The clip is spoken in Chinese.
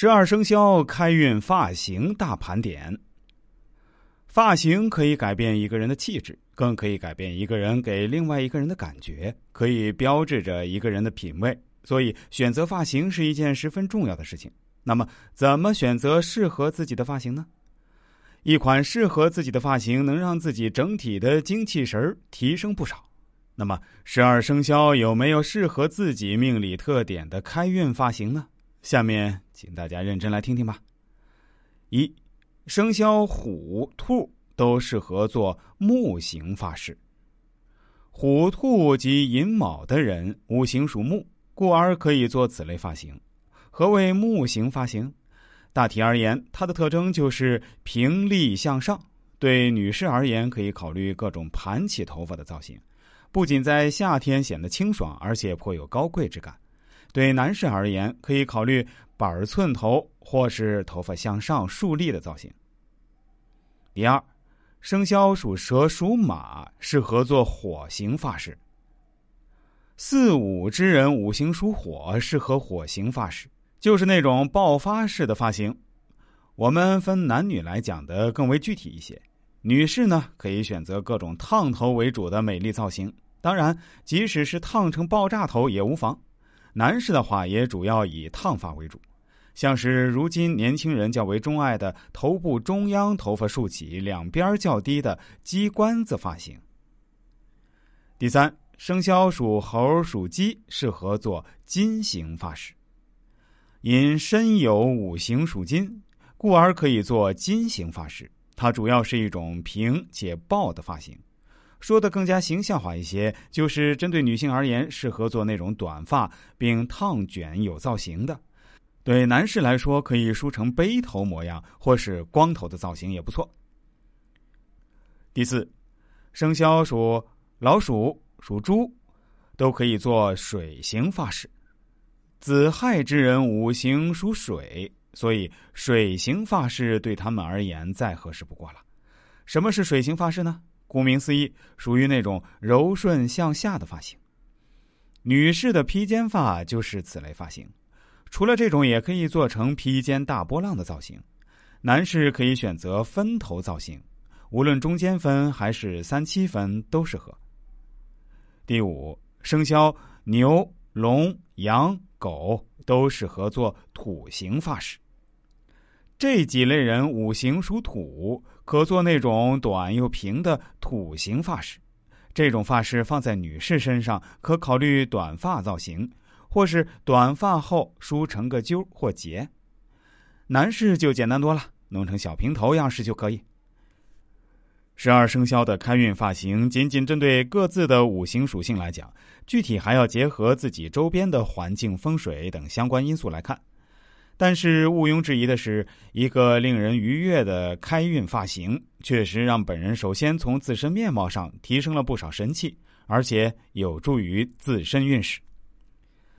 十二生肖开运发型大盘点。发型可以改变一个人的气质，更可以改变一个人给另外一个人的感觉，可以标志着一个人的品味。所以，选择发型是一件十分重要的事情。那么，怎么选择适合自己的发型呢？一款适合自己的发型，能让自己整体的精气神提升不少。那么，十二生肖有没有适合自己命理特点的开运发型呢？下面，请大家认真来听听吧。一，生肖虎、兔都适合做木型发饰。虎、兔及寅卯的人，五行属木，故而可以做此类发型。何谓木型发型？大体而言，它的特征就是平立向上。对女士而言，可以考虑各种盘起头发的造型，不仅在夏天显得清爽，而且颇有高贵之感。对男士而言，可以考虑板寸头或是头发向上竖立的造型。第二，生肖属蛇、属马，适合做火型发饰。四五之人五行属火，适合火型发饰，就是那种爆发式的发型。我们分男女来讲的更为具体一些。女士呢，可以选择各种烫头为主的美丽造型，当然，即使是烫成爆炸头也无妨。男士的话也主要以烫发为主，像是如今年轻人较为钟爱的头部中央头发竖起、两边较低的鸡冠子发型。第三，生肖属猴、属鸡适合做金型发饰，因身有五行属金，故而可以做金型发饰。它主要是一种平且爆的发型。说的更加形象化一些，就是针对女性而言，适合做那种短发并烫卷有造型的；对男士来说，可以梳成背头模样或是光头的造型也不错。第四，生肖属老鼠、属猪，都可以做水型发饰。子亥之人五行属水，所以水型发饰对他们而言再合适不过了。什么是水型发饰呢？顾名思义，属于那种柔顺向下的发型。女士的披肩发就是此类发型。除了这种，也可以做成披肩大波浪的造型。男士可以选择分头造型，无论中间分还是三七分都适合。第五，生肖牛、龙、羊、狗都适合做土型发饰。这几类人五行属土，可做那种短又平的土型发饰。这种发饰放在女士身上，可考虑短发造型，或是短发后梳成个揪或结。男士就简单多了，弄成小平头样式就可以。十二生肖的开运发型，仅仅针对各自的五行属性来讲，具体还要结合自己周边的环境、风水等相关因素来看。但是毋庸置疑的是，一个令人愉悦的开运发型，确实让本人首先从自身面貌上提升了不少神气，而且有助于自身运势。